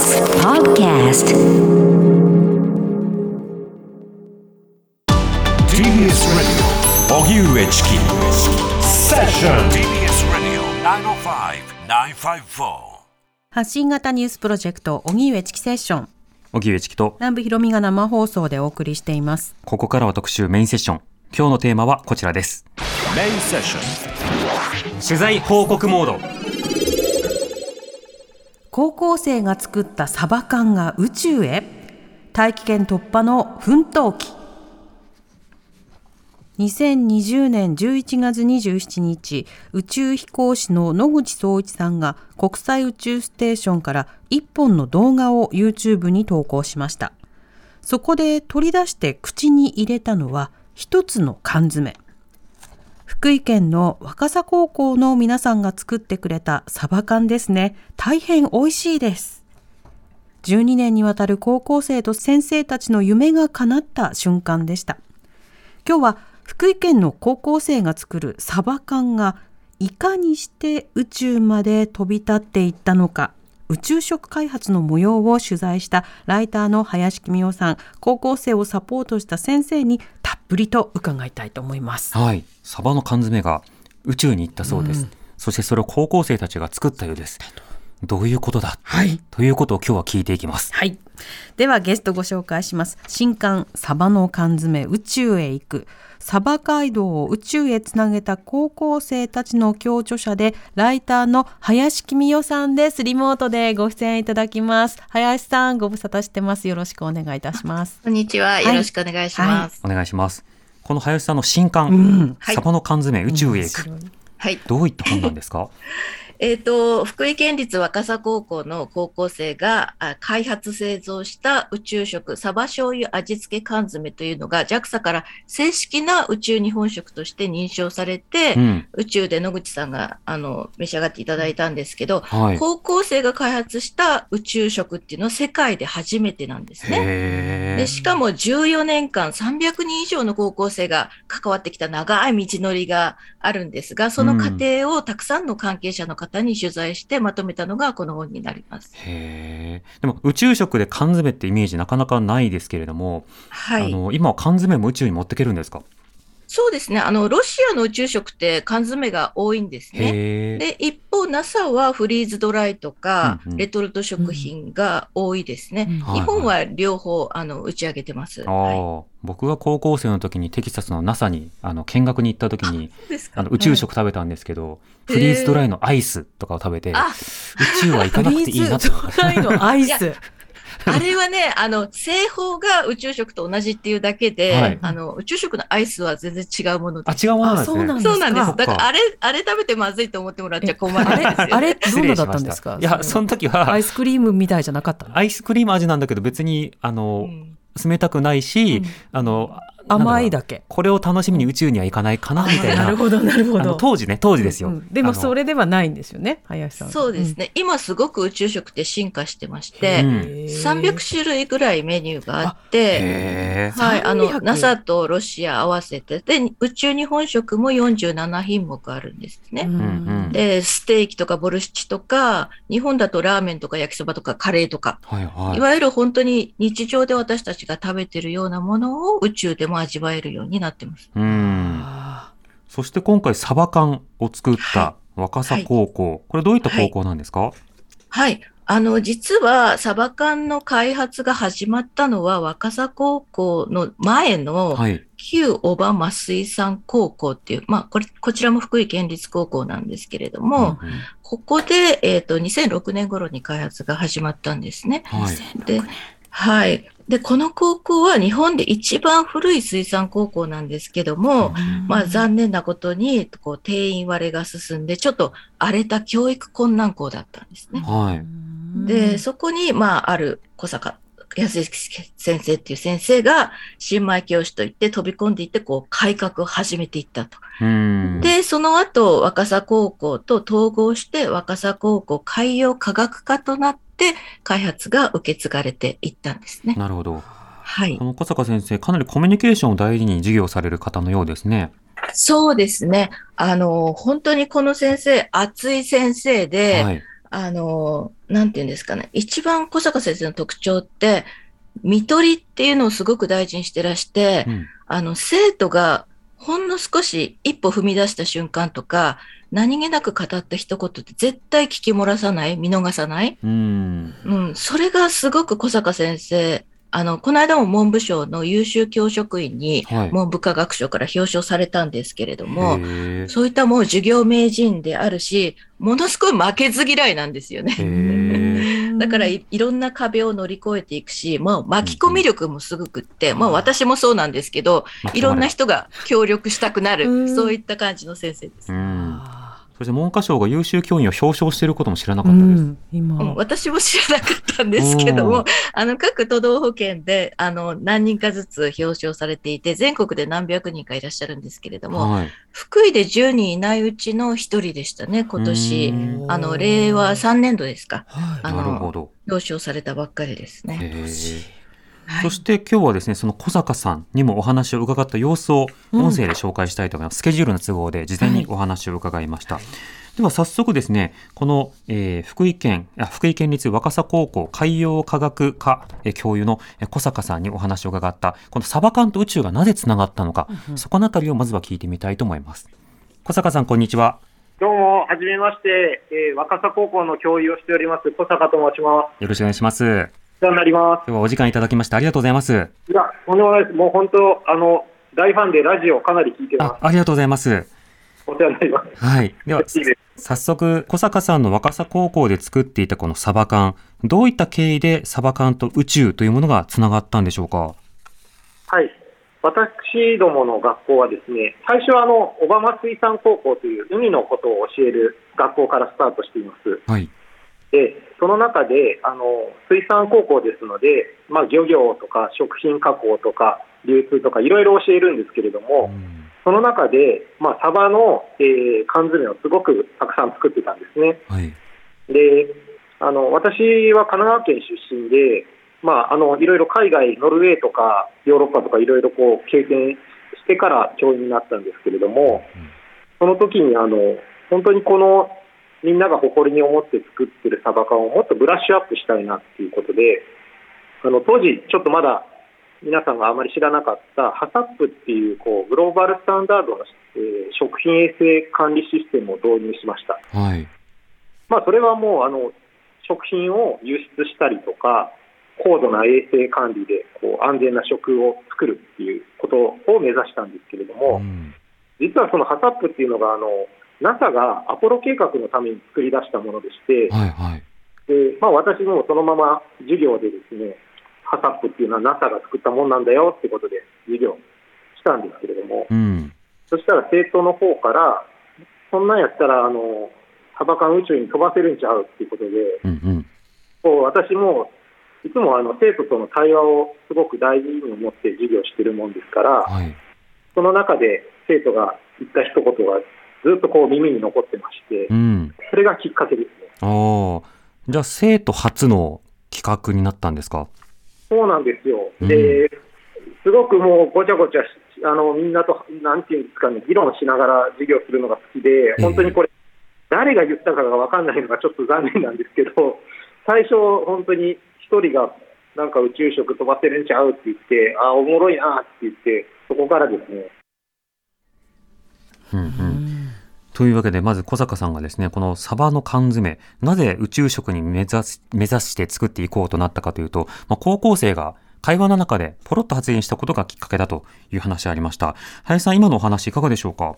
TBS Podcast. TBS Radio. 荻上チキセッション TBS Radio 905-954発信型ニュースプロジェクト荻上チキセッション荻上チキと。南部ひろみが生放送でお送りしています。ここからは特集メインセッション。今日のテーマはこちらです。メインセッション取材報告モード高校生が作ったサバ缶が宇宙へ。大気圏突破の奮闘記。2020年11月27日宇宙飛行士の野口聡一さんが国際宇宙ステーションから一本の動画を YouTube に投稿しました。そこで取り出して口に入れたのは一つの缶詰。福井県の若狭高校の皆さんが作ってくれたサバ缶ですね。大変美味しいです。12年にわたる高校生と先生たちの夢が叶った瞬間でした。今日は福井県の高校生が作るサバ缶がいかにして宇宙まで飛び立っていったのか、宇宙食開発の模様を取材したライターの林公夫さん、高校生をサポートした先生にたっぷりと伺いたいと思います。はいサバの缶詰が宇宙に行ったそうです、そしてそれを高校生たちが作ったようですどういうことだ、はいということを今日は聞いていきますはい。ではゲストご紹介します。新刊サバの缶詰宇宙へ行く。サバ街道を宇宙へつなげた高校生たちの共著者で、ライターの林公夫さんです。リモートでご出演いただきます。林さん、ご無沙汰してます。よろしくお願いいたします。こんにちは。いよろしくお願いします。お願いしますこの林さんの新刊、んはいサバの缶詰宇宙へ行く、はい。どういった本なんですか？えっ、と、福井県立若狭高校の高校生があ開発製造した宇宙食、サバ醤油味付け缶詰というのが JAXA から正式な宇宙日本食として認証されて、うん。宇宙で野口さんがあの召し上がっていただいたんですけど、はい。高校生が開発した宇宙食っていうのは世界で初めてなんですね。へでしかも14年間300人以上の高校生が関わってきた長い道のりがあるんですが、その過程をたくさんの関係者の方に取材してまとめたのがこの本になります。へーでも宇宙食で缶詰ってイメージなかなかないですけれども、はい。あの今は缶詰も宇宙に持ってけるんですか？そうですね。あの、ロシアの宇宙食って缶詰が多いんですね。で、一方 NASA はフリーズドライとか、うんうんレトルト食品が多いですね。うんはい日本は両方、あの、打ち上げてます。僕が高校生の時にテキサスの NASA にあの見学に行った時にそうですかあの宇宙食食べたんですけど、フリーズドライのアイスとかを食べて、あ、宇宙は行かなくていいなとフリーズドライのアイいス。あれはね、あの、製法が宇宙食と同じっていうだけで、はい。あの、宇宙食のアイスは全然違うものあで。す。違うものなんですね。あそうなんそうなんです。かだから、あれ、あれ食べてまずいと思ってもらっちゃ困る。んあれですよ、ね。あれ ど失んなだったんですか？いやその時は。アイスクリームみたいじゃなかったの？アイスクリーム味なんだけど別にあの、うん。冷たくないし、うん。あの甘いだけ。これを楽しみに宇宙には行かないかな みたいな。なるほど、なるほあのど。当時ね当時ですよ、うんでもそれではないんですよね、林さん。そうですね。今すごく宇宙食って進化してまして、うん。300種類ぐらいメニューがあって、はい、あの、300 NASA とロシア合わせて、で、宇宙日本食も47品目あるんですね。うんうん。で、ステーキとかボルシチとか、日本だとラーメンとか焼きそばとかカレーとか、はいはい。いわゆる本当に日常で私たちが食べてるようなものを宇宙でも味わえるようになってます。うんあそして今回サバ缶を作った若狭高校、これどういった高校なんですか、はい。あの、実は、サバ缶の開発が始まったのは、若狭高校の前の、はい。旧小浜増水産高校っていう、まあ、これ、こちらも福井県立高校なんですけれども、うんうんここで、えっ、と、2006年頃に開発が始まったんですね。はい。で、はい。で、この高校は日本で一番古い水産高校なんですけども、ーまあ残念なことに、こう、定員割れが進んで、ちょっと荒れた教育困難校だったんですね。はい。で、そこに、まあ、ある小坂安之先生っていう先生が、新米教師といって飛び込んでいって、こう、改革を始めていったと。うん。で、その後、若狭高校と統合して、若狭高校海洋科学科となって、開発が受け継がれていったんですね。なるほど。はいこ。の小坂先生、かなりコミュニケーションを大事に授業される方のようですね。そうですね。あの、本当にこの先生、熱い先生で、はい。あの、なんていうんですかね、一番小坂先生の特徴って、見取りっていうのをすごく大事にしてらして、うんあの、生徒がほんの少し一歩踏み出した瞬間とか、何気なく語った一言って絶対聞き漏らさない、見逃さない。うん。うん、それがすごく小坂先生、あの、この間も文部省の優秀教職員にはい。文部科学省から表彰されたんですけれども、へそういったもう授業名人であるし、ものすごい負けず嫌いなんですよね。だからいいろんな壁を乗り越えていくし、もう巻き込み力もすごくって、まあ私もそうなんですけど、いろんな人が協力したくなうる、ん。そういった感じの先生です。そして文科省が優秀教員を表彰していることも知らなーかったです。うん、今、うん私も知らなかったんですけどうんも、あの各都道府県であの何人かずつ表彰されていて、全国で何百人かいらっしゃるんですけれども、はい。福井で10人いないうちの1人でしたね、今う年。んあの令和3年度ですか、はいあのなるほど。表彰されたばっかりですね。そして今日はですね、その小坂さんにもお話を伺った様子を音声で紹介したいと思います。スケジュールの都合で事前にお話を伺いました。では早速ですね、この、えー福井県、あ福井県立若狭高校海洋科学科えー教諭のえー小坂さんにお話を伺った、このサバ缶と宇宙がなぜつながったのか、そこのあたりをまずは聞いてみたいと思います。小坂さん、こんにちは。どうも、はじめまして、えー若狭高校の教諭をしております、小坂と申します。よろしくお願いします。世話になりま日はお時間いただきましてありがとうございます。す。いや、とんでもないです。もう本当、あの、大ファンでラジオかなり聞いてまあ、ありがとうございます。す。お世話になります。はい。では。早速、小坂さんの若狭高校で作っていたこのサバ缶、どういった経緯でサバ缶と宇宙というものがつながったんでしょうか？はい。私どもの学校はですね、最初はあの、小浜水産高校という海のことを教える学校からスタートしています。はい。で、その中で、あの、水産高校ですので、まあ、漁業とか食品加工とか流通とかいろいろ教えるんですけれども、その中で、まあ、サバの、えー缶詰をすごくたくさん作ってたんですね。はい。で、あの、私は神奈川県出身で、まあ、あの、いろいろ海外、ノルウェーとかヨーロッパとかいろいろこう経験してから教員になったんですけれども、その時にあの、本当にこの、みんなが誇りに思って作ってるサバ缶をもっとブラッシュアップしたいなっていうことで、あの、当時ちょっとまだ皆さんがあまり知らなかったハサップっていうこうグローバルスタンダードの、えー食品衛生管理システムを導入しました。はい。まあ、それはもうあの食品を輸出したりとか、高度な衛生管理でこう安全な食を作るっていうことを目指したんですけれども、うん実はそのハサップっていうのがあの NASA がアポロ計画のために作り出したものでして、はい。はい。でまあ、私もそのまま授業でですね、ハサップっていうのは NASA が作ったもんなんだよってことで授業したんですけれども、うん。そしたら生徒の方から、そんなんやったら、あの、サバ缶宇宙に飛ばせるんちゃうっていうことで、うん。うん。こう私もいつもあの生徒との対話をすごく大事に思って授業してるもんですから、はい。その中で生徒が言った一言がずっとこう耳に残ってましてう、ん。それがきっかけですね。ああ。じゃあ、生徒初の企画になったんですか？そうなんですよ。うんで、すごくもうごちゃごちゃし、あの、みんなと、なんていうんですかね、議論しながら授業するのが好きで、本当にこれ、誰が言ったかが分かんないのがちょっと残念なんですけど、最初、本当に一人が、なんか宇宙食飛ばせるんちゃうって言って、あ、おもろいなって言って、そこからですね、うん。うん。というわけで、まず小坂さんがですね、このサバの缶詰、なぜ宇宙食に目指し目指して作っていこうとなったかというと、まあ、高校生が会話の中でポロッと発言したことがきっかけだという話ありました。林さん、今のお話いかがでしょうか？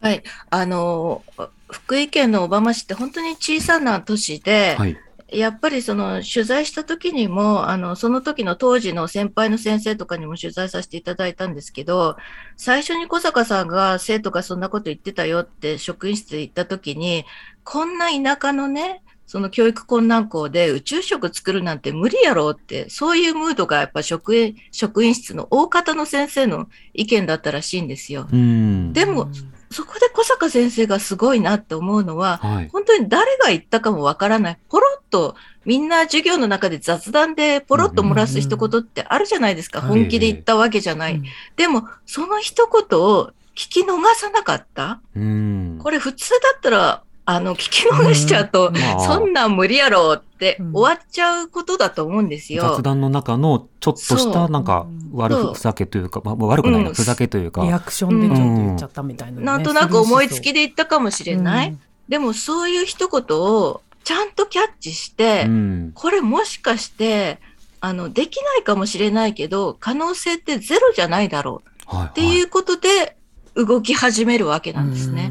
はい。あの、福井県の小浜市って本当に小さな都市で、はい。やっぱりその取材した時にも、あの、その時の当時の先輩の先生とかにも取材させていただいたんですけど、最初に小坂さんが生徒がそんなこと言ってたよって職員室で言った時に、こんな田舎のね、その教育困難校で宇宙食作るなんて無理やろうって、そういうムードがやっぱ職員、職員室の大方の先生の意見だったらしいんですよ。うん。でも、そこで小坂先生がすごいなって思うのは、はい。本当に誰が言ったかもわからない。ポロッと、みんな授業の中で雑談でポロッと漏らす一言ってあるじゃないですか。うん本気で言ったわけじゃない。でも、その一言を聞き逃さなかった。うん。これ普通だったら、あの、聞き逃しちゃうと、うん。まあ。そんなん無理やろってうん。終わっちゃうことだと思うんですよ。雑談の中のちょっとしたなんか悪ふざけというか、まあ、悪くないな、うんふざけというか、リアクションでちょっと言っちゃったみたいなね、なんとなく思いつきで言ったかもしれない。うん。でもそういう一言をちゃんとキャッチして、うん。これもしかして、あの、できないかもしれないけど、可能性ってゼロじゃないだろうはいっていうことで動き始めるわけなんですね。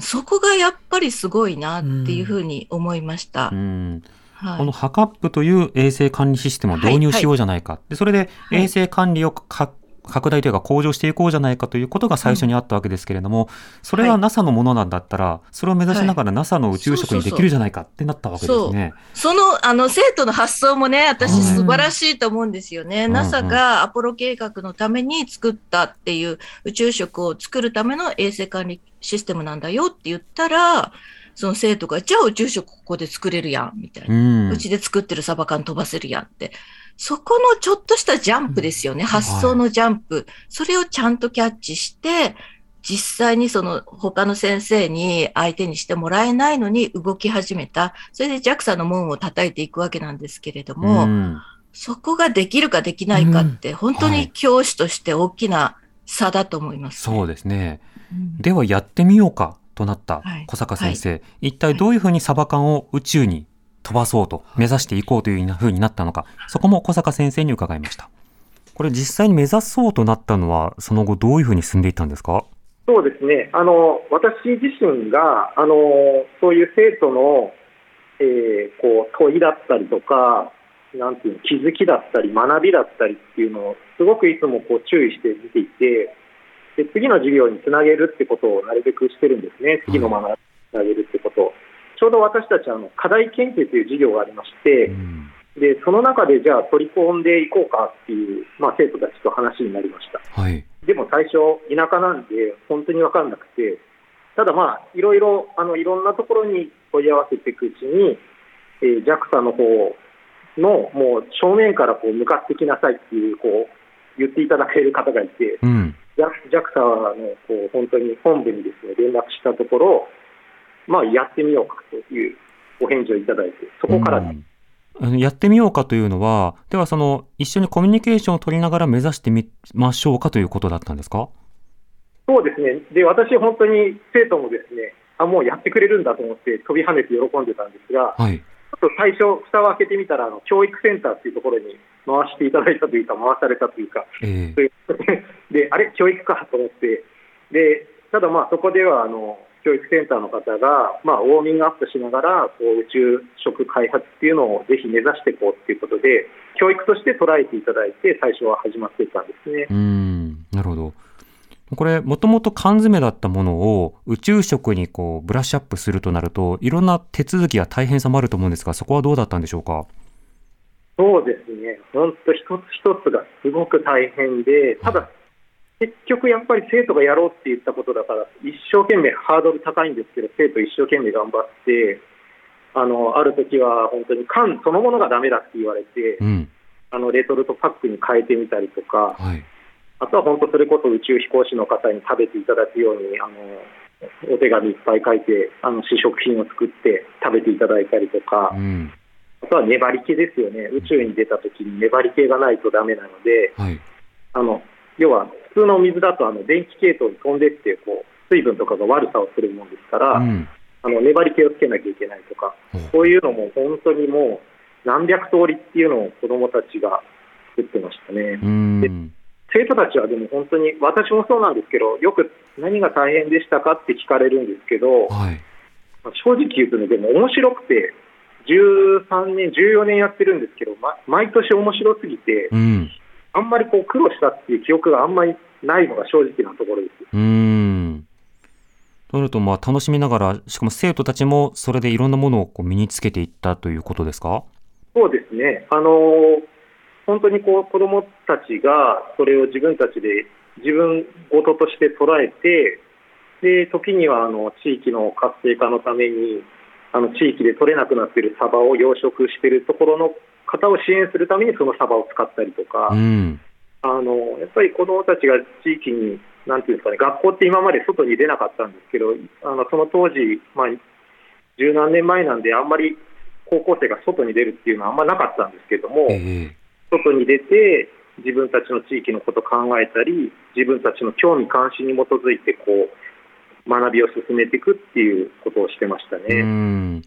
そこがやっぱりすごいなっていうふうに思いました。うん。はい。このハカップという衛生管理システムを導入しようじゃないか、でそれではい衛生管理をか拡大というか向上していこうじゃないかということが最初にあったわけですけれども、それははい NASA のものなんだったら、それを目指しながら NASA の宇宙食にできるじゃないかってなったわけですね。その、あの、生徒の発想もね、私うん素晴らしいと思うんですよね。うん NASA がアポロ計画のために作ったっていう宇宙食を作るための衛生管理システムなんだよって言ったら、その生徒が、じゃあ宇宙食ここで作れるやん、みたいな。うんうちで作ってるサバ缶飛ばせるやんって。そこのちょっとしたジャンプですよね。発想のジャンプ。それをちゃんとキャッチして、実際にその他の先生に相手にしてもらえないのに動き始めた。それで JAXA の門を叩いていくわけなんですけれども、うん。そこができるかできないかって、本当はい。に教師として大きな差だと思います、そうですね。うん。ではやってみようかとなったはい。小坂先生、一体どういうふうにサバ缶を宇宙に飛ばそうと目指していこうというふうになったのか、そこも小坂先生に伺いました。これ実際に目指そうとなったのは、その後どういうふうに進んでいったんですか？そうですね、あの私自身があのそういう生徒の、えーこう問いだったりとか、なんていうの気づきだったり、学びだったりっていうのを、すごくいつもこう注意して見ていてで、次の授業につなげるってことをなるべくしてるんですね、次の学びにつなげるってことを。ちょうど私たちあの課題研究という授業がありまして、うんでその中でじゃあ取り込んでいこうかっていう、まあ、生徒たちと話になりました。はい。でも最初、田舎なんで、本当に分かんなくて、ただまあ、いろいろ、あの、いろんなところに問い合わせていくうちに、えー JAXA の方の、もう正面からこう向かってきなさいっていう、こう、言っていただける方がいて、うん。JAXA の、こう、本当に本部にですね、連絡したところ、まあ、やってみようかというお返事をいただいて、そこから、うん。やってみようかというのは、ではその一緒にコミュニケーションを取りながら目指してみましょうかということだったんですか？そうですね。で、私、本当に生徒もですね、あ、もうやってくれるんだと思って飛び跳ねて喜んでたんですが、はい。ちょっと最初、蓋を開けてみたら、あの教育センターっていうところに回していただいたというか、回されたというか、えそういうで、あれ、教育か？と思って、で、ただまあ、そこでは、あの、教育センターの方が、まあ、ウォーミングアップしながら、こう、宇宙食開発っていうのをぜひ目指していこうっていうことで、教育として捉えていただいて、最初は始まっていたんですねえ。うん。なるほど。これ、もともと缶詰だったものを宇宙食にこうブラッシュアップするとなると、いろんな手続きや大変さもあると思うんですが、そこはどうだったんでしょうか？そうですね、本当、一つ一つがすごく大変で、ただ、結局やっぱり生徒がやろうって言ったことだから、一生懸命ハードル高いんですけど、生徒一生懸命頑張って、あのある時は本当に缶そのものがダメだって言われてう、ん。あのレトルトパックに変えてみたりとか、はい。あとは本当、それこそ宇宙飛行士の方に食べていただくように、あのお手紙いっぱい書いて、あの試食品を作って食べていただいたりとか。うん。あとは粘り気ですよね、宇宙に出たときに粘り気がないとダメなので、はい。あの要は普通の水だとあの電気系統に飛んでってこう水分とかが悪さをするもんですから、うん。あの粘り気をつけなきゃいけないとか、おそういうのも本当にもう何百通りっていうのを子どもたちが作ってましたね。うん。生徒たちはでも本当に私もそうなんですけど、よく何が大変でしたかって聞かれるんですけど、はい。まあ正直言うとね、でも面白くて、13年、14年やってるんですけど、ま、毎年面白すぎて、うん。あんまりこう苦労したっていう記憶があんまりないのが正直なところです。うん。となると、まあ、楽しみながら、しかも生徒たちもそれでいろんなものをこう身につけていったということですか？そうですね、あのー本当にこう子どもたちがそれを自分たちで自分事として捉えて、で時にはあの地域の活性化のために、あの地域で取れなくなっているサバを養殖しているところの方を支援するためにそのサバを使ったりとか、うん。あのやっぱり子どもたちが地域になんていうんですかね、学校って今まで外に出なかったんですけど、あのその当時、まあ、十何年前なんで、あんまり高校生が外に出るっていうのはあんまなかったんですけども、ええ外に出て、自分たちの地域のことを考えたり、自分たちの興味関心に基づいてこう学びを進めていくっていうことをしてましたうね。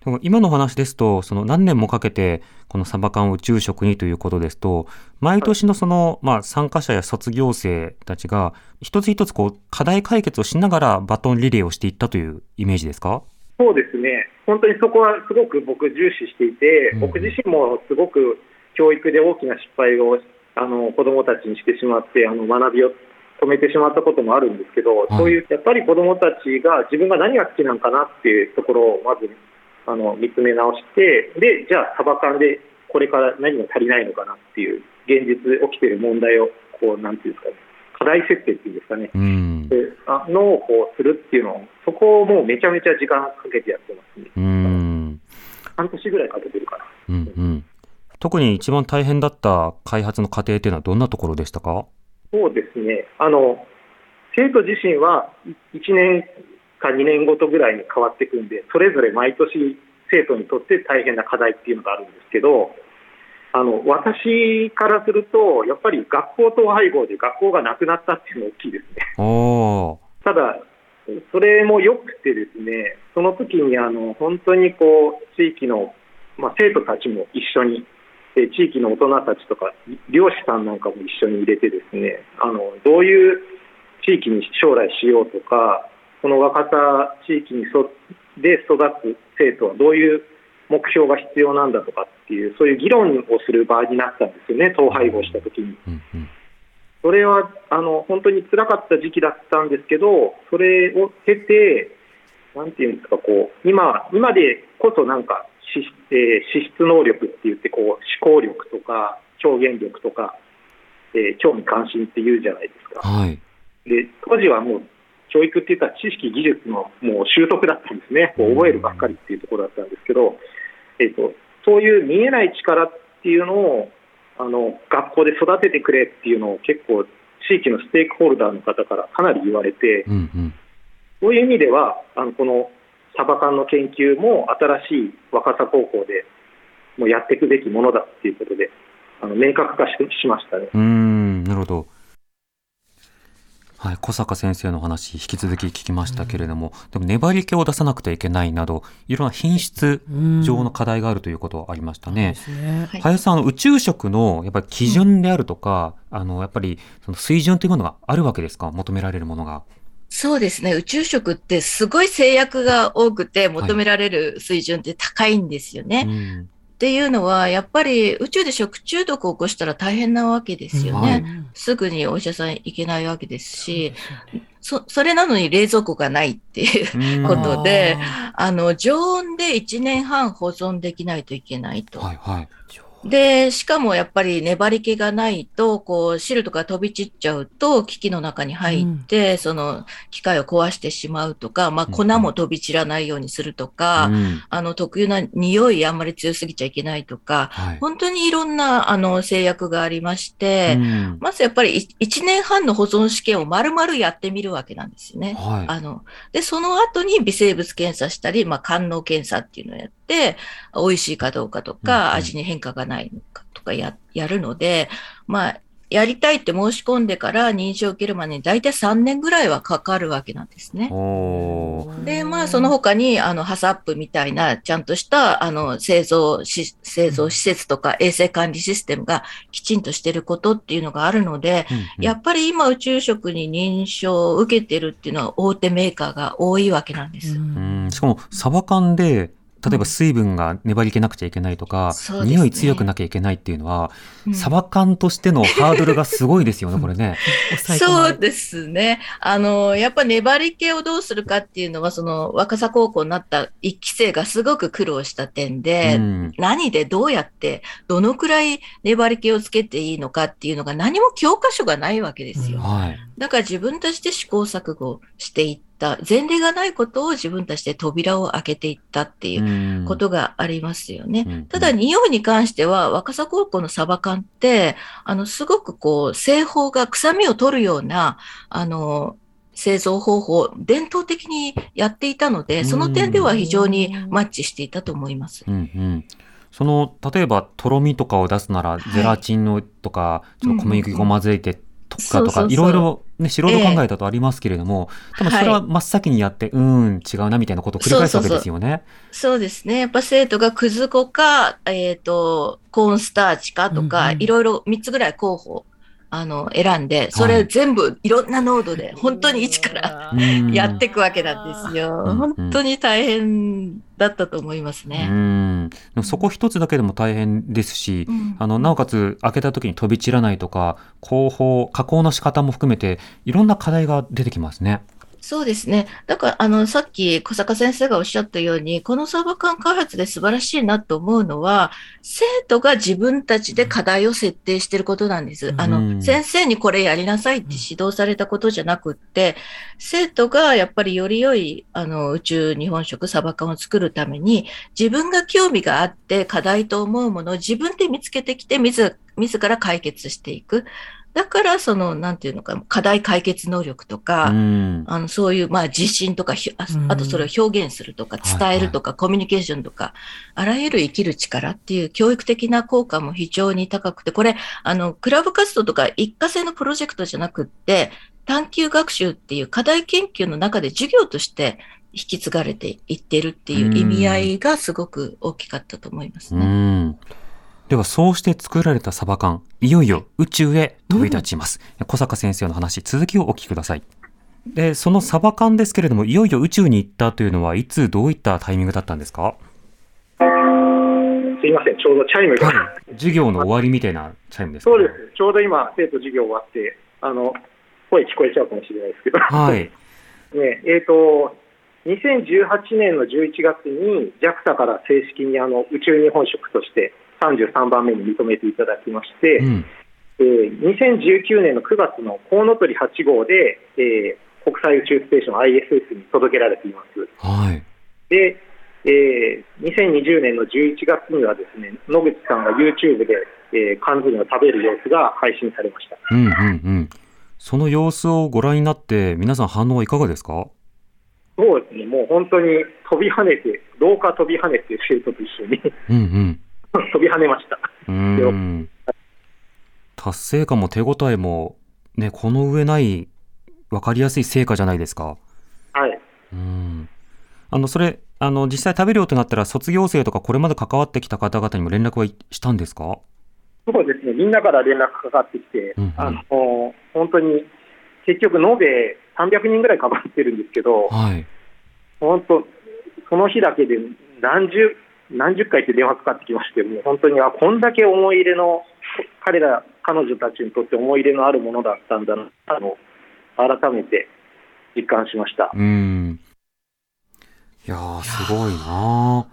んでも今の話ですと、その何年もかけて、このサバ缶宇宙食にということですと、毎年のその、まあ、参加者や卒業生たちが、一つ一つこう、課題解決をしながらバトンリレーをしていったというイメージですか？そうですね、本当にそこはすごく僕、重視していて、うん。僕自身もすごく教育で大きな失敗をあの子どもたちにしてしまって、あの学びを止めてしまったこともあるんですけど、い。そういうやっぱり子どもたちが自分が何が好きなのかなっていうところをまずあの見つめ直して、でじゃあ、サバ缶でこれから何が足りないのかなっていう、現実起きている問題をこう、なんていうんですかね、課題設定っていうんですかね。うん。であのをこうするっていうのを、そこをもうめちゃめちゃ時間かけてやってますね。うん。半年ぐらいかけてるかな。うん。うん。特に一番大変だった開発の過程というのはどんなところでしたか？そうですね。あの、生徒自身は1年か2年ごとぐらいに変わっていくんで、それぞれ毎年生徒にとって大変な課題っていうのがあるんですけど、あの、私からすると、やっぱり学校統廃合で学校がなくなったっていうのが大きいですね。ただ、それもよくてですね、その時にあの本当にこう地域の、まあ、生徒たちも一緒に、で地域の大人たちとか、漁師さんなんかも一緒に入れてですね、あのどういう地域に将来しようとか、この若田地域にそで育つ生徒はどういう目標が必要なんだとかっていう、そういう議論をする場になったんですよね、統廃合した時に。うん。うん。それはあの本当に辛かった時期だったんですけど、それを経て、なんていうんですか、こう今今でこそなんか資,、えー資質能力って言ってこう、思考力とか表現力とか、えー興味関心って言うじゃないですか。はい。で当時はもう教育って言ったら知識、技術のもう習得だったんですね、こう覚えるばっかりっていうところだったんですけど、えー、とそういう見えない力っていうのをあの学校で育ててくれっていうのを結構、地域のステークホルダーの方からかなり言われて、うん。うん。そういう意味では、あのこのサバ缶の研究も新しい若狭高校でもうやっていくべきものだっていうことで、あの明確化ししましたね。うーん、なるほど。はい、小坂先生の話、引き続き聞きましたけれども、でも粘り気を出さなくてはいけないなど、いろんな品質上の課題があるということはありましたね。ですね。はい林さん、宇宙食のやっぱり基準であるとか、あのやっぱりその水準というものがあるわけですか、求められるものが。そうですね。宇宙食ってすごい制約が多くて求められる水準って高いんですよね。うんっていうのは、やっぱり宇宙で食中毒を起こしたら大変なわけですよね。はいすぐにお医者さん行けないわけですし、そそれなのに冷蔵庫がないっていううんことでああの、常温で1年半保存できないといけないと。はいはい。で、しかもやっぱり粘り気がないと、こう、汁とか飛び散っちゃうと、機器の中に入って、その機械を壊してしまうとか、まあ、うん。粉も飛び散らないようにするとか、うん。あの、特有な匂いあんまり強すぎちゃいけないとか、はい。本当にいろんな、あの、制約がありまして、うん。まずやっぱり1年半の保存試験を丸々やってみるわけなんですよね。はい。あの、で、その後に微生物検査したり、まあ、官能検査っていうのをやって、美味しいかどうかとうんか、うん。味に変化がないのかとかや、やるので、まあ、やりたいって申し込んでから認証を受けるまでに大体3年ぐらいはかかるわけなんですね。で、まあ、その他に、あの、ハサップみたいな、ちゃんとした、あの、製造し、製造施設とか衛生管理システムがきちんとしてることっていうのがあるので、うんうん。やっぱり今宇宙食に認証を受けてるっていうのは大手メーカーが多いわけなんです。うん。しかも、サバ缶で、例えば水分が粘り気なくちゃいけないとか、そうですね匂い強くなきゃいけないっていうのは、うんサバ缶としてのハードルがすごいですよね、これね。そうですね。あの、やっぱ粘り気をどうするかっていうのは、その若狭高校になった一期生がすごく苦労した点で、うん何でどうやって、どのくらい粘り気をつけていいのかっていうのが何も教科書がないわけですよ。はい。だから自分たちで試行錯誤していっった前例がないことを自分たちで扉を開けていったっていうことがありますよね。うん。ただ、日本に関しては、若狭高校のサバ缶って、あの、すごくこう、製法が臭みを取るような、あの、製造方法を伝統的にやっていたので、その点では非常にマッチしていたと思います。うんうん、その例えばとろみとかを出すなら、い。ゼラチンのとかちょっと小麦粉混ぜてとかとかいろいろね素人考えだとありますけれども、多分それは真っ先にやって、うーん違うなみたいなことを繰り返すわけですよね。そうですね。やっぱ生徒がくず粉か、えっ、と、コーンスターチかとか、いろいろ3つぐらい候補、あの、選んで、それ全部いろんな濃度で、本当に一からうん。やっていくわけなんですよ。うん。本当に大変だったと思いますうね。んでもそこ一つだけでも大変ですし、うんあのなおかつ開けた時に飛び散らないとか広報加工の仕方も含めていろんな課題が出てきますね。そうですね。だから、あの、さっき小坂先生がおっしゃったように、このサーバー間開発で素晴らしいなと思うのは、生徒が自分たちで課題を設定していることなんです。あうんの、先生にこれやりなさいって指導されたことじゃなくって、生徒がやっぱりより良い、あの、宇宙日本食サバ缶を作るために、自分が興味があって課題と思うものを自分で見つけてきて、自自ら解決していく。だから、その、なんていうのか、課題解決能力とか、うん。あの、そういう、まあ、自信とか、ひあとそれを表現するとか、伝えるとか、コミュニケーションとか、あらゆる生きる力っていう教育的な効果も非常に高くて、これ、あの、クラブ活動とか一過性のプロジェクトじゃなくって、探究学習っていう課題研究の中で授業として引き継がれていってるっていう意味合いがすごく大きかったと思いますうね。んではそうして作られたサバ缶いよいよ宇宙へ飛び立ちます、小坂先生の話続きをお聞きください。でそのサバ缶ですけれどもいよいよ宇宙に行ったというのはいつどういったタイミングだったんですか？すいません、ちょうどチャイムが。はい。授業の終わりみたいなチャイムですかそうです。ちょうど今、生徒授業終わって、あの、声聞こえちゃうかもしれないですけど。はい。ね、えっ、と、2018年の11月に JAXA から正式にあの宇宙日本食として33番目に認めていただきまして、うん。えー2019年の9月のコウノトリ8号で、えー国際宇宙ステーション ISS に届けられています。はい。で、えー2020年の11月にはですね、野口さんが YouTube で、えー缶詰を食べる様子が配信されました。うんうんうん。その様子をご覧になって皆さん反応はいかがですか？そうですね、もう本当に飛び跳ねて、廊下飛び跳ねて生徒と一緒に。うんうん飛び跳ねました。達成感も手応えもねこの上ない分かりやすい成果じゃないですか。はい。うん。あのそれあの実際食べるようとなったら卒業生とかこれまで関わってきた方々にも連絡はいしたんですか？そうですね、みんなから連絡かかってきて、うんうん。あの本当に結局、延べ300人ぐらい関わってるんですけど、はい。本当、その日だけで何十何十回って電話かかってきまして、もう本当に、あこんだけ思い入れの、彼ら、彼女たちにとって思い入れのあるものだったんだな、あの改めて実感しました。うんいやーすごいな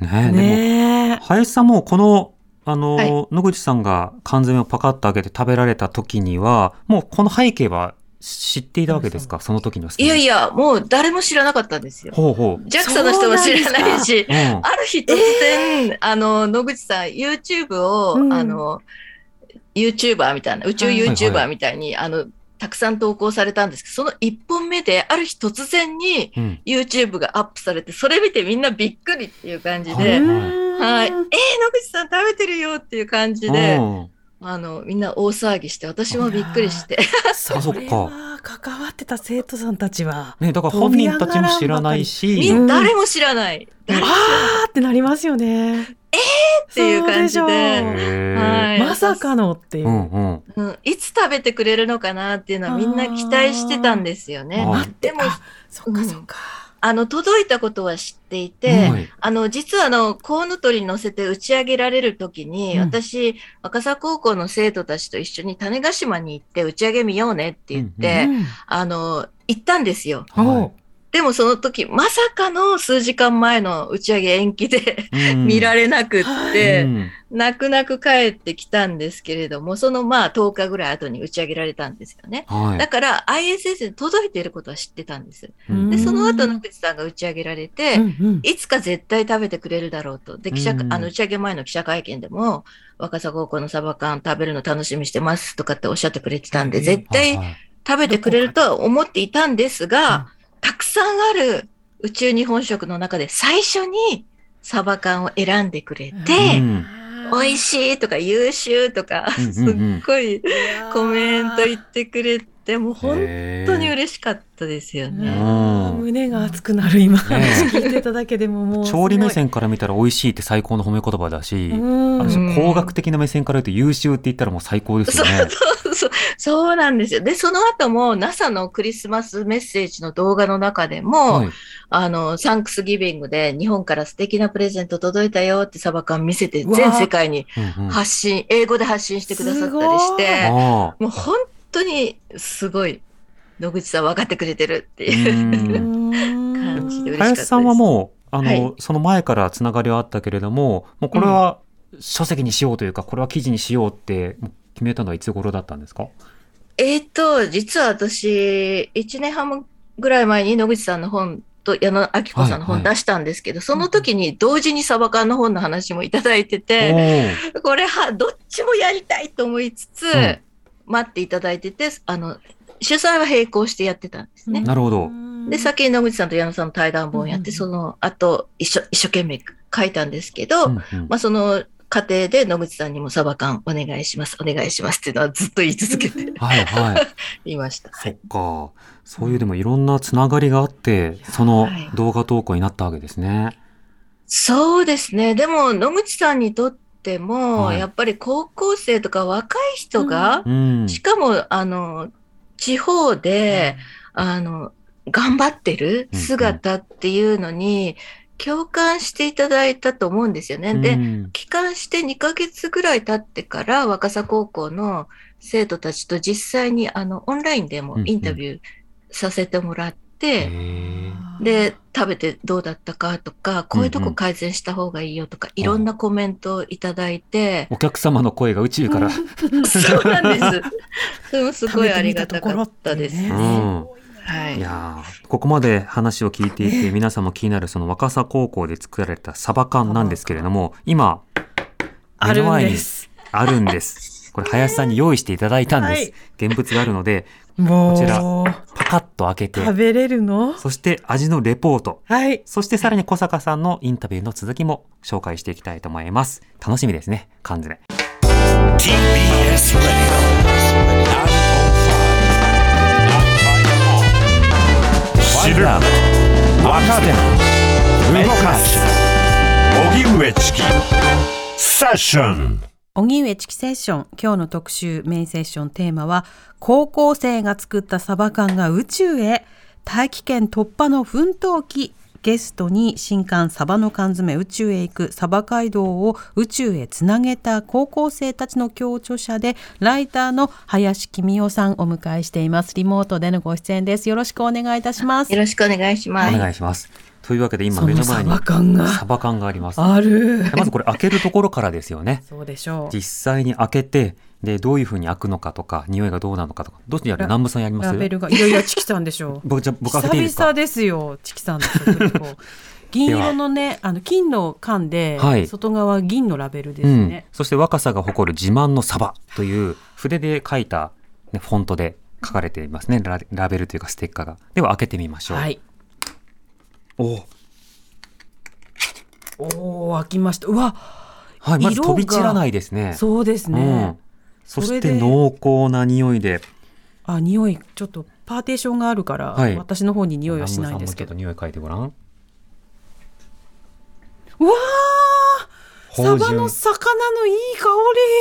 ーねえでも。林さんもこのあの、はい野口さんが缶詰をパカッと開けて食べられた時にはもうこの背景は知っていたわけですか？その時にはすでにいやいや、もう誰も知らなかったんですよ。ほうほう。JAXA の人も知らないし、うんある日突然、あの、野口さん、YouTube を、うん。あの、YouTuber みたいな、宇宙はい。はいは YouTuber みたいに、あの、たくさん投稿されたんですけど、その一本目で、ある日突然にうん。YouTube がアップされて、それ見てみんなびっくりっていう感じはいで、うはい。えー、ん野口さん食べてるよっていう感じで、うんあの、みんな大騒ぎして、私もびっくりして。そそっかれは関わってた生徒さんたちは、ね、だから本人たちも知らないしみ、うんん誰も知らない。誰も知らないあーってなりますよね。っていう感じではいまさかのっていうう。んうんうん、いつ食べてくれるのかなっていうのはみんな期待してたんですよねあー。待ってでも、あそっかそっか。あの、届いたことは知っていて、はい。あの、実はあの、コウノトリに乗せて打ち上げられるときに、うん。私、若狭高校の生徒たちと一緒に種子島に行って打ち上げ見ようねって言って、うんあの、行ったんですよ。おはうでもその時、まさかの数時間前の打ち上げ延期で 見られれなくって、泣く泣く帰ってきたんですけれども、そのまあ10日ぐらい後に打ち上げられたんですよね。はい。だから ISS に届いていることは知ってたんです。うん。で、うんその後野口さんが打ち上げられて、うんうん。いつか絶対食べてくれるだろうと。で、記者、うん。あの、打ち上げ前の記者会見でも、若狭高校のサバ缶食べるの楽しみにしてますとかっておっしゃってくれてたんで、うん絶対食べてくれるとは思っていたんですが、たくさんある宇宙日本食の中で最初にサバ缶を選んでくれて、うん。美味しいとか優秀とか、すっごいコメント言ってくれて、もう本当に嬉しかったですよね。うん。胸が熱くなる今。ね話聞いてただけでももう調理目線から見たら美味しいって最高の褒め言葉だし、工学的な目線から言うと優秀って言ったらもう最高ですよね。そうそうそうなんですよ。で、その後も NASA のクリスマスメッセージの動画の中でも、はい。あの、サンクスギビングで日本から素敵なプレゼント届いたよってサバ缶見せて全世界にうんうん発信、英語で発信してくださったりして、あもう本当にすごい野口さん分かってくれてるってあいう。うん。感じで嬉しかったです。林さんはもうあの、はい。その前からつながりはあったけれどももうこれは書籍にしようというか、これは記事にしようって決めたのはいつ頃だったんですか？えっ、と、実は私、1年半ぐらい前に野口さんの本と矢野明子さんのはいはい。本出したんですけど、その時に同時にサバ缶の本の話もいただいてて、これはどっちもやりたいと思いつつ、ん待っていただいてて、あの、主催は並行してやってたんですね。なるほど。で、先に野口さんと矢野さんの対談本やって、うん。その後、一生、一生懸命書いたんですけど、うんうん。まあ、その過程で野口さんにもサバ缶お願いします、お願いしますっていうのはずっと言い続けてはいはい。いました。そっか。そういうでもいろんなつながりがあってそのはい。動画投稿になったわけですね。そうですね。でも、野口さんにとっても、はい。やっぱり高校生とか若い人が、うん。しかも、あの、地方で、あの、頑張ってる姿っていうのに、共感していただいたと思うんですよね。で、うん。帰還して2ヶ月ぐらい経ってから、若狭高校の生徒たちと実際に、あの、オンラインでもインタビューさせてもらっで、食べてどうだったかとか、こういうとこ改善した方がいいよとか、いろんなコメントをいただいて、お客様の声が宇宙から、そうなんです。でもすごいありがたかったですね。い。い。やーここまで話を聞いていて皆さんも気になるその若狭高校で作られたサバ缶なんですけれども今あるん目の前にです。あるんです。これ林さんに用意していただいたんです、はい。現物があるのでこちらパカッと開けて。食べれるの？そして味のレポート。はい。そしてさらに小坂さんのインタビューの続きも紹介していきたいと思います。楽しみですね。缶詰 TBS Radio 知る若手動かす荻上チキセッション荻上チキセッション。今日の特集メインセッションテーマは高校生が作ったサバ缶が宇宙へ。大気圏突破の奮闘記。ゲストに新刊サバの缶詰宇宙へ行くサバ街道を宇宙へつなげた高校生たちの共著者でライターの林公夫さんをお迎えしています。リモートでのご出演です。よろしくお願いいたします。よろしくお願いします。お願いしますというわけで今目の前にサバ缶が。サバ缶があります。ある。まずこれ開けるところからですよね。そうでしょう。実際に開けてでどういうふうに開くのかとか匂いがどうなのかとか。どっちやる？南部さんやります？ラベルが。いやいやチキさんでしょう。僕じゃあ僕開けていいですか？久々ですよチキさん。の食リポ銀色のねあの金の缶で、はい。外側銀のラベルですうん。ね、、そして若さが誇る自慢のサバという筆で書いた、ね、フォントで書かれていますね。ララベルというかステッカーが。では開けてみましょう、はいお。おお開きました。うわ。はいまず飛び散らないですね。そうですね、うん、そして濃厚な匂いで。あ匂いちょっとパーテーションがあるから、はい。私の方に匂いはしないんですけど。匂い嗅いでごらん。うわーサバの魚のいい香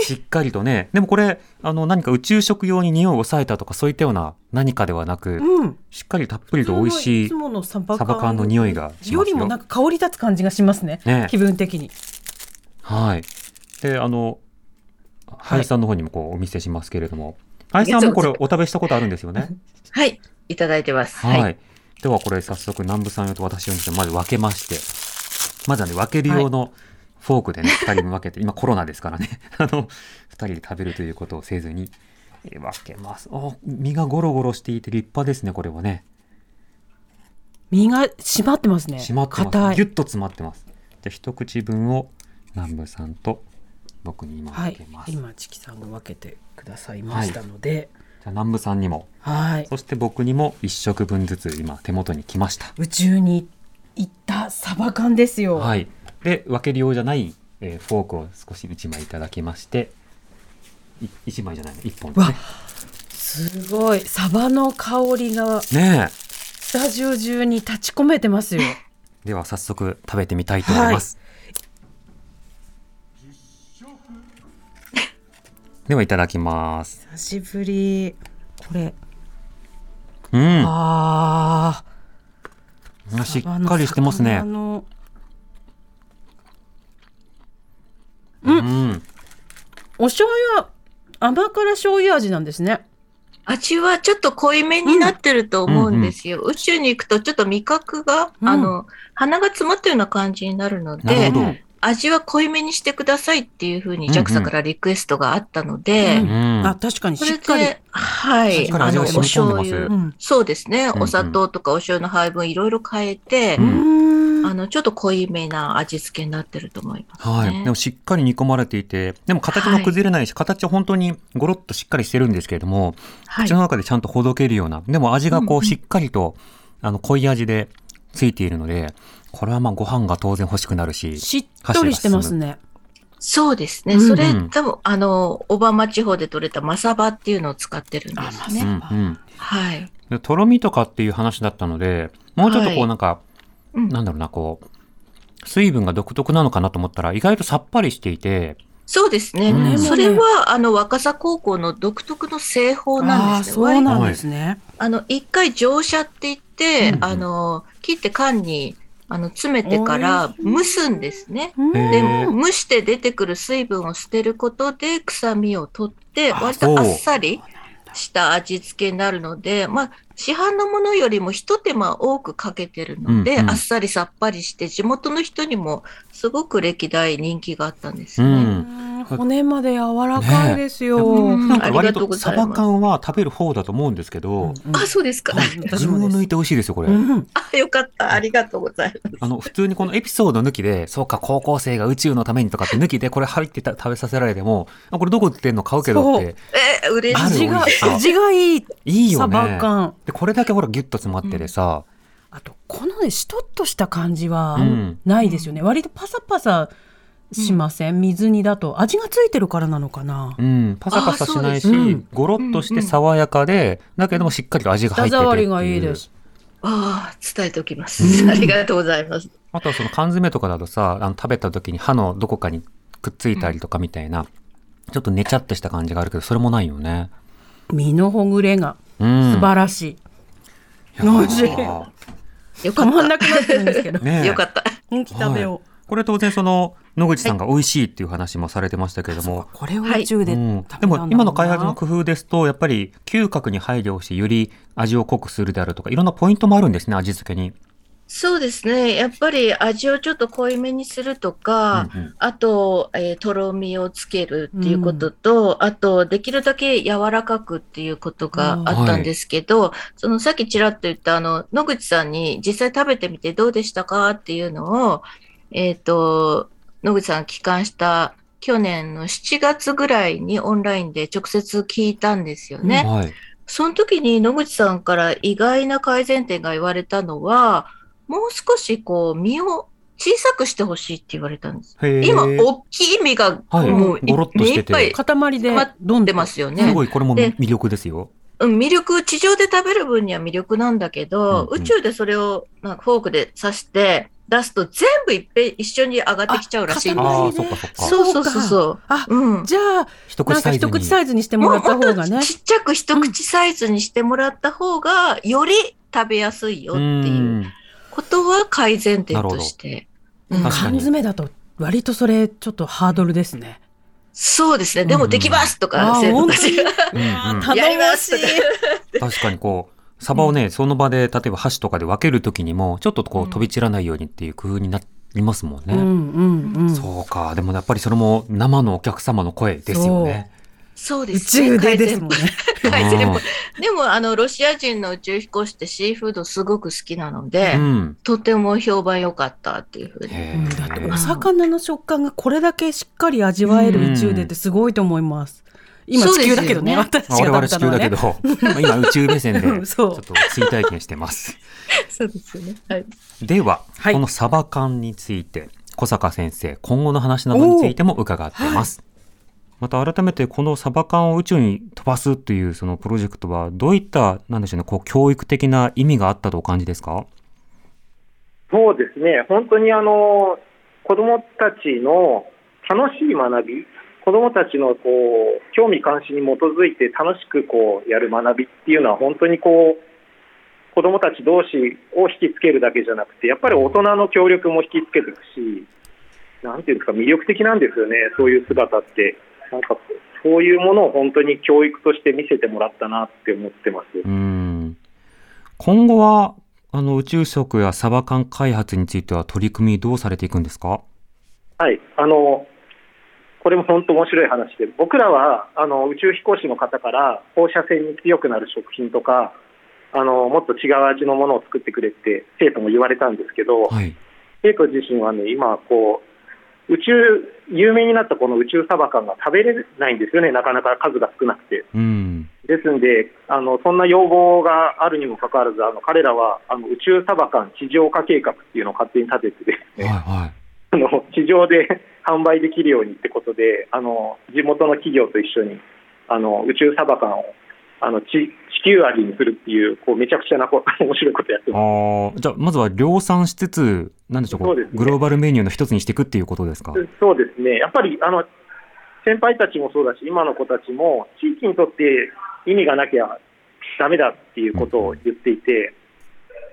しっかりとねでもこれあの何か宇宙食用に匂いを抑えたとかそういったような何かではなく、りうんしっかりたっぷりと美味しいつものサバ缶の匂いがしますよよりもなんか香り立つ感じがしますねね気分的にはい。で、あの、林さんの方にもこうお見せしますけれども、林さんもこれお食べしたことあるんですよね？はい。いただいてます。はい。はい。ではこれ早速南部さん用と私用にしてまず分けましてまずはね分ける用のフォークでね、2人に分けて今コロナですからね あの2人で食べるということをせずにえー分けますお身がゴロゴロしていて立派ですねこれはね身が締まってますね。締まってます硬い。ギュッと詰まってますじゃあ一口分を南部さんと僕に今はい分けます、。今チキさんが分けてくださいましたので、じゃあ南部さんにもはい。そして僕にも1食分ずつ今手元に来ました宇宙に行ったサバ缶ですよ。はい。で、分けるようじゃない、えーフォークを少し1枚いただきまして、い1枚じゃないの、1本わですすごいサバの香りがね。ねスタジオ中に立ち込めてますよ。え。では早速食べてみたいと思います。ではいただきます。久しぶり。これ、うん。ああ、しっかりしてますね。のうん。お醤油、甘辛醤油味なんですね。味はちょっと濃いめになってると思うんですよ。宇宙に行くとちょっと味覚が、うんあの、鼻が詰まったような感じになるので。味は濃いめにしてくださいっていうふうに JAXA からリクエストがあったので、うんうん。あ、確かにそれしっかり。で、はい、あの、お醤油、うん。そうですね、お砂糖とかお醤油の配分いろいろ変えてあの、ちょっと濃いめな味付けになってると思いますはい。ね。でもしっかり煮込まれていて、でも形も崩れないし、形は本当にゴロッとしっかりしてるんですけれども、はい口の中でちゃんとほどけるような、でも味がこうしっかりと、あの、濃い味でついているので、これはまあご飯が当然欲しくなるし、しっとりしてますね。そうですね。うんそれ、うん多分、あの、小浜地方で採れたマサバっていうのを使ってるんですうね。んうん。はい。でとろみとかっていう話だったので、もうちょっとこはいうなんか、うんなんだろうな、こう、水分が独特なのかなと思ったら、意外とさっぱりしていて、そうですね。うんそれは、あの、若狭高校の独特の製法なんですね。そうなんですね。あの、一回乗車って言って、うんうんあの、切って缶に、あの、詰めてから蒸すんですね。うん。で、蒸して出てくる水分を捨てることで臭みを取って、あ割とあっさりした味付けになるので、まあ、市販のものよりも一手間多くかけてるので、うんうんあっさりさっぱりして、地元の人にもすごく歴代人気があったんですね。うん。うん骨まで柔らかいですよ。うんなんか割ありがとサございますバ缶は食べる方だと思うんですけど、うんあ、そうですか。自分を抜いて美味しいですよ、これ。うんあ、よかった。ありがとうございます。あの、普通にこのエピソード抜きで、そうか、高校生が宇宙のためにとかって抜きで、これ入ってた食べさせられても、あこれどこ売ってんの買うけどって、えー、嬉しい。味が美味がいいいいよサバね。缶。で、これだけほらギュッと詰まっててさ、あとこのねしとっとした感じはうんないですよね。割とパサパサしません？水煮だと味がついてるからなのかな？う。ん、パサパサしないし、あそうですうんゴロッとして爽やかで、だけどもしっかりと味が入っててってがいいです。ああ、伝えておきます。ありがとうございます。あとはその缶詰とかだとさ、あの食べた時に歯のどこかにくっついたりとかみたいな、ちょっとねちゃっとした感じがあるけど、それもないよね。身のほぐれがうん。素晴らしい。美味しい よかっ止まんなくなってるんですけど。よかった。本気食べよこれ当然その野口さんが美味しいっていう話もされてましたけれどう。も、これを宇宙で食べうんでも今の開発の工夫ですとやっぱり嗅覚に配慮をしてより味を濃くするであるとかいろんなポイントもあるんですね味付けに。そうですね。やっぱり味をちょっと濃いめにするとか、うんうんあと、えーとろみをつけるっていうことと、あと、できるだけ柔らかくっていうことがあったんですけど、そのさっきちらっと言った、あの、野口さんに実際食べてみてどうでしたかっていうのを、えっ、と、野口さんが帰還した去年の7月ぐらいにオンラインで直接聞いたんですよね。はい。その時に野口さんから意外な改善点が言われたのは、もう少しこう身を小さくしてほしいって言われたんです。今、大きい身がはいもういゴロッとしてて目いっぱい塊でどん出でますよね。すごいこれもで魅力ですよ。うん、魅力、地上で食べる分には魅力なんだけど、うんうん宇宙でそれをなんかフォークで刺して出すと全部いっぺん一緒に上がってきちゃうらしいんですあよ。ああそっかそっか。そうそうそうそう。あ、うん。じゃあ一口なんかサイズに。一口サイズにしてもらった方がね。ちっちゃく一口サイズにしてもらった方が、より食べやすいよっていうことは改善点として。うん缶詰だと割とそれちょっとハードルですね。そうですね。でもできますとか、あ生徒たちが。うんうんうん頼もしい。確かにこうサバをね、その場で例えば箸とかで分けるときにもちょっとこう飛び散らないようにっていう工夫になりますもんね。うんうんうん。そうかでもやっぱりそれも生のお客様の声ですよね。宇そうですね。宙でですもんね。はい、でもうん、でもあのロシア人の宇宙飛行士ってシーフードすごく好きなので、うんとても評判良かったっていうふうに。だってーお魚の食感がこれだけしっかり味わえる宇宙でってすごいと思います。今地球だけどね、私まあ我が々地球だけ。ど、ま あ今宇宙目線でちょっと追体験してます。そうですよね。はい。では、はいこのサバ缶について小坂先生今後の話などについても伺ってます。また改めてこのサバ缶を宇宙に飛ばすというそのプロジェクトはどういったなんでしょうねこう教育的な意味があったとお感じですか？そうですね、本当にあの子どもたちの楽しい学び、子どもたちのこう興味関心に基づいて楽しくこうやる学びっていうのは、本当にこう子どもたち同士を引きつけるだけじゃなくて、やっぱり大人の協力も引きつけていくし、なんていうんですか、魅力的なんですよね、そういう姿って。なんかそういうものを本当に教育として見せてもらったなって思ってます。うん今後はあの宇宙食やサバ缶開発については取り組みどうされていくんですか？はい、あのこれも本当面白い話で、僕らはあの宇宙飛行士の方から放射線に強くなる食品とか、あのもっと違う味のものを作ってくれって生徒も言われたんですけど、はい。生徒自身はね、今こう、宇宙、有名になったこの宇宙サバ缶が食べれないんですよね、なかなか数が少なくて。うん。ですんで、あのそんな要望があるにもかかわらず、あの彼らはあの宇宙サバ缶地上化計画っていうのを勝手に立ててですね、はいは あの地上で 販売できるようにってことで、あの地元の企業と一緒にあの宇宙サバ缶をあの地地球味にするっていう、こうめちゃくちゃなこ 面白いことやってい。ます。ああ、じゃあまずは量産しつつ、なんでしょうそうですねグローバルメニューの一つにしていくっていうことですか？そうですね、やっぱりあの先輩たちもそうだし、今の子たちも、地域にとって意味がなきゃだめだっていうことを言っていて、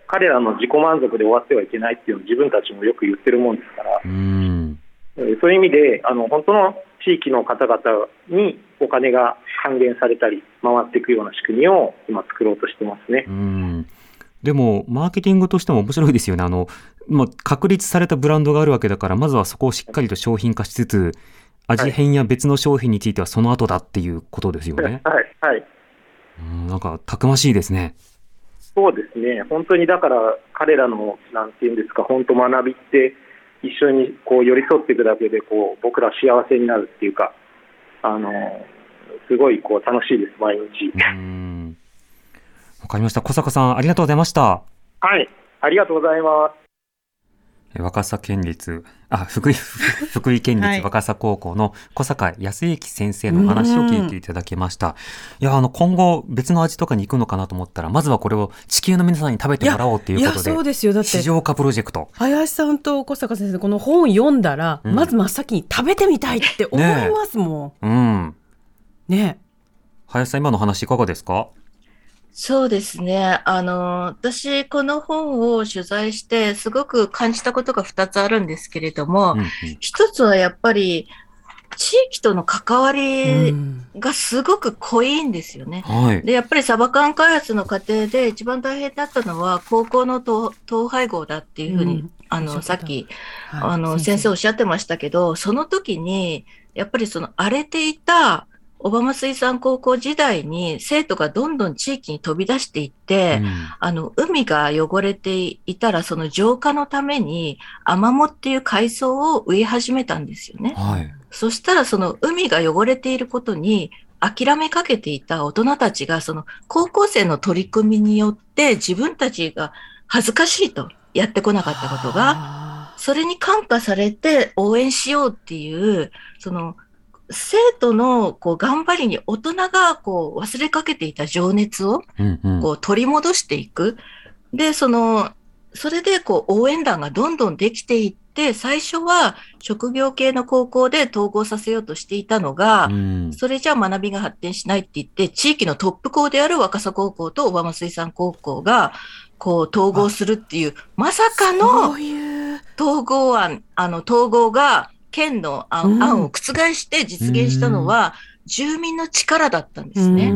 彼らの自己満足で終わってはいけないっていうのを自分たちもよく言ってるもんですから、うん。えーそういう意味で、あの本当の地域の方々にお金が還元されたり、回っていくような仕組みを今、作ろうとしてますねう。ん。でも、マーケティングとしても面白いですよね。あの、まあ、確立されたブランドがあるわけだから、まずはそこをしっかりと商品化しつつ、味変や別の商品についてはその後だっていうことですよね。はい、はいうん、なんか、たくましいですね。そうですね、本当にだから彼らのなんていうんですか、本当、学びって、一緒にこう寄り添っていくだけでこう、僕ら幸せになるっていうか、あのすごいこう楽しいです、毎日。うん。わかりました。小坂さん、ありがとうございました。はい、ありがとうございます。え若狭県立、あ、福井、福井県はい立若狭高校の小坂康之先生のお話を聞いていただきました。いや、あの、今後別の味とかに行くのかなと思ったら、まずはこれを地球の皆さんに食べてもらおうといういや、ことで、そうですよ。だって市、場化プロジェクト。林さんと小坂先生、この本読んだら、うんまず真っ先に食べてみたいって思いますもうん。ん。ね林さん、今の話いかがですか？そうですね。あの、私、この本を取材して、すごく感じたことが2つあるんですけれども、うんうん一つはやっぱり、地域との関わうりんがすごく濃いんですよね。はい。で、やっぱりサバ缶開発の過程で一番大変だったのは、高校の統統廃合だっていうふうに、うんあの、さっき、はいあの、先生おっしゃってましたけど、その時に、やっぱりその荒れていた小浜水産高校時代に生徒がどんどん地域に飛び出していって、うんあの、海が汚れていたら、その浄化のために、アマモっていう海藻を植え始めたんですよね。はい。そしたら、その海が汚れていることに、諦めかけていた大人たちが、その高校生の取り組みによって、自分たちが恥ずかしいとやってこなかったことが、あそれに感化されて応援しようっていう、その、生徒のこう頑張りに大人がこう忘れかけていた情熱をこう取り戻していく。で、その、それでこう応援団がどんどんできていって、最初は職業系の高校で統合させようとしていたのが、うんそれじゃ学びが発展しないって言って、地域のトップ校である若狭高校と小浜水産高校が、こう統合するっていう、まさかーのそういう。統合案、あの統合が県の案,、を覆して実現したのは、住民の力だったんですね。う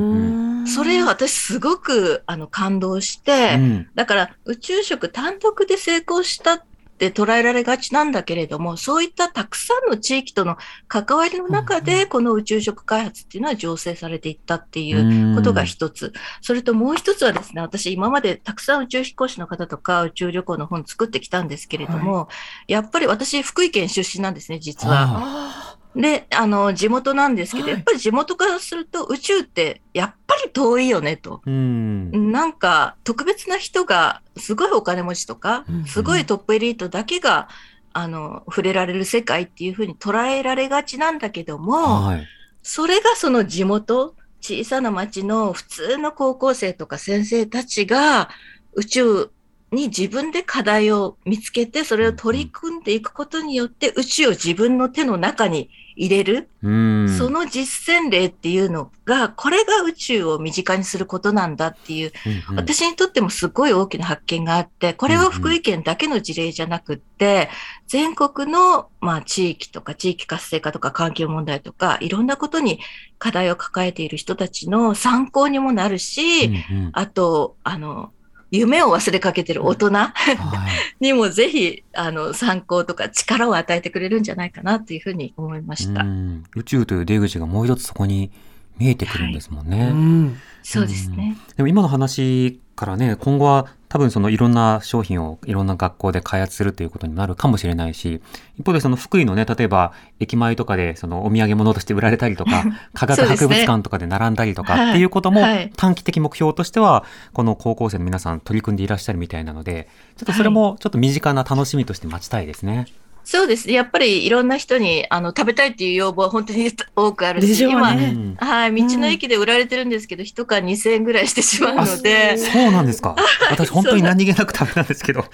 ん。それ私すごくあの感動して、うん。だから宇宙食単独で成功したって捉えられがちなんだけれども、そういったたくさんの地域との関わりの中で、この宇宙食開発っていうのは醸成されていったっていうことが一つ。それともう一つはですね、私今までたくさん宇宙飛行士の方とか宇宙旅行の本作ってきたんですけれども、やっぱり私福井県出身なんですね、実は。あで、あの、地元なんですけど、はい。やっぱり地元からすると宇宙ってやっぱり遠いよねと。うん。なんか特別な人が、すごいお金持ちとかうん、すごいトップエリートだけが、あの、触れられる世界っていうふうに捉えられがちなんだけども、はい。それがその地元、小さな町の普通の高校生とか先生たちが宇宙に自分で課題を見つけて、それを取り組んでいくことによって宇宙を自分の手の中に入れる。うんその実践例っていうのが、これが宇宙を身近にすることなんだっていう、うんうん私にとってもすごい大きな発見があって、これは福井県だけの事例じゃなくって、全国の、まあ、地域とか地域活性化とか環境問題とか、いろんなことに課題を抱えている人たちの参考にもなるし、うんうんあと、あの、夢を忘れかけてる大人。はい。にもぜひ、あの、参考とか力を与えてくれるんじゃないかなというふうに思いました。うん。宇宙という出口がもう一つそこに見えてくるんですもんね。うんそうですね。でも今の話からね、今後は多分そのいろんな商品をいろんな学校で開発するということになるかもしれないし、一方でその福井のね、例えば駅前とかでそのお土産物として売られたりとか、科学博物館とかで並んだりとかはいっていうこともはい短期的目標としては、この高校生の皆さん取り組んでいらっしゃるみたいなので、ちょっとそれもちょっと身近な楽しみとして待ちたいですね。そうですね。やっぱりいろんな人にあの食べたいっていう要望は本当に 多くあるし、でしょう今、ねうんはい、道の駅で売られてるんですけど、一缶2000円ぐらいしてしまうので、そうなんですか。私本当に何気なく食べたんですけど。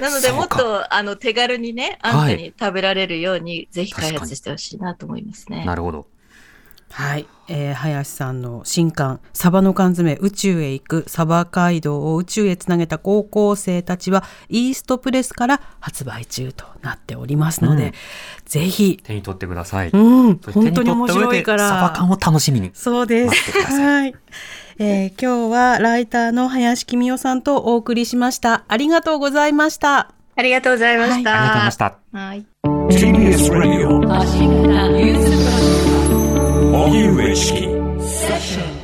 なのでもっとあの手軽にね、はい安価に食べられるように、ぜひ開発してほしいなと思いますね。なるほど。はい、えー林さんの新刊「サバの缶詰宇宙へ行くサバ街道を宇宙へつなげた高校生たち」はイーストプレスから発売中となっておりますので、うんぜひ、手に取ってください。うん、本当に面白いか手に取った上でサバら缶を楽しみに。そうです。さはい。えー今日はライターの林公代さんとお送りしました。ありがとうございました。ありがとうございました。ありがとうございました。はい。TBS Radio 発信型ニュースプロジェクト荻上チキセッション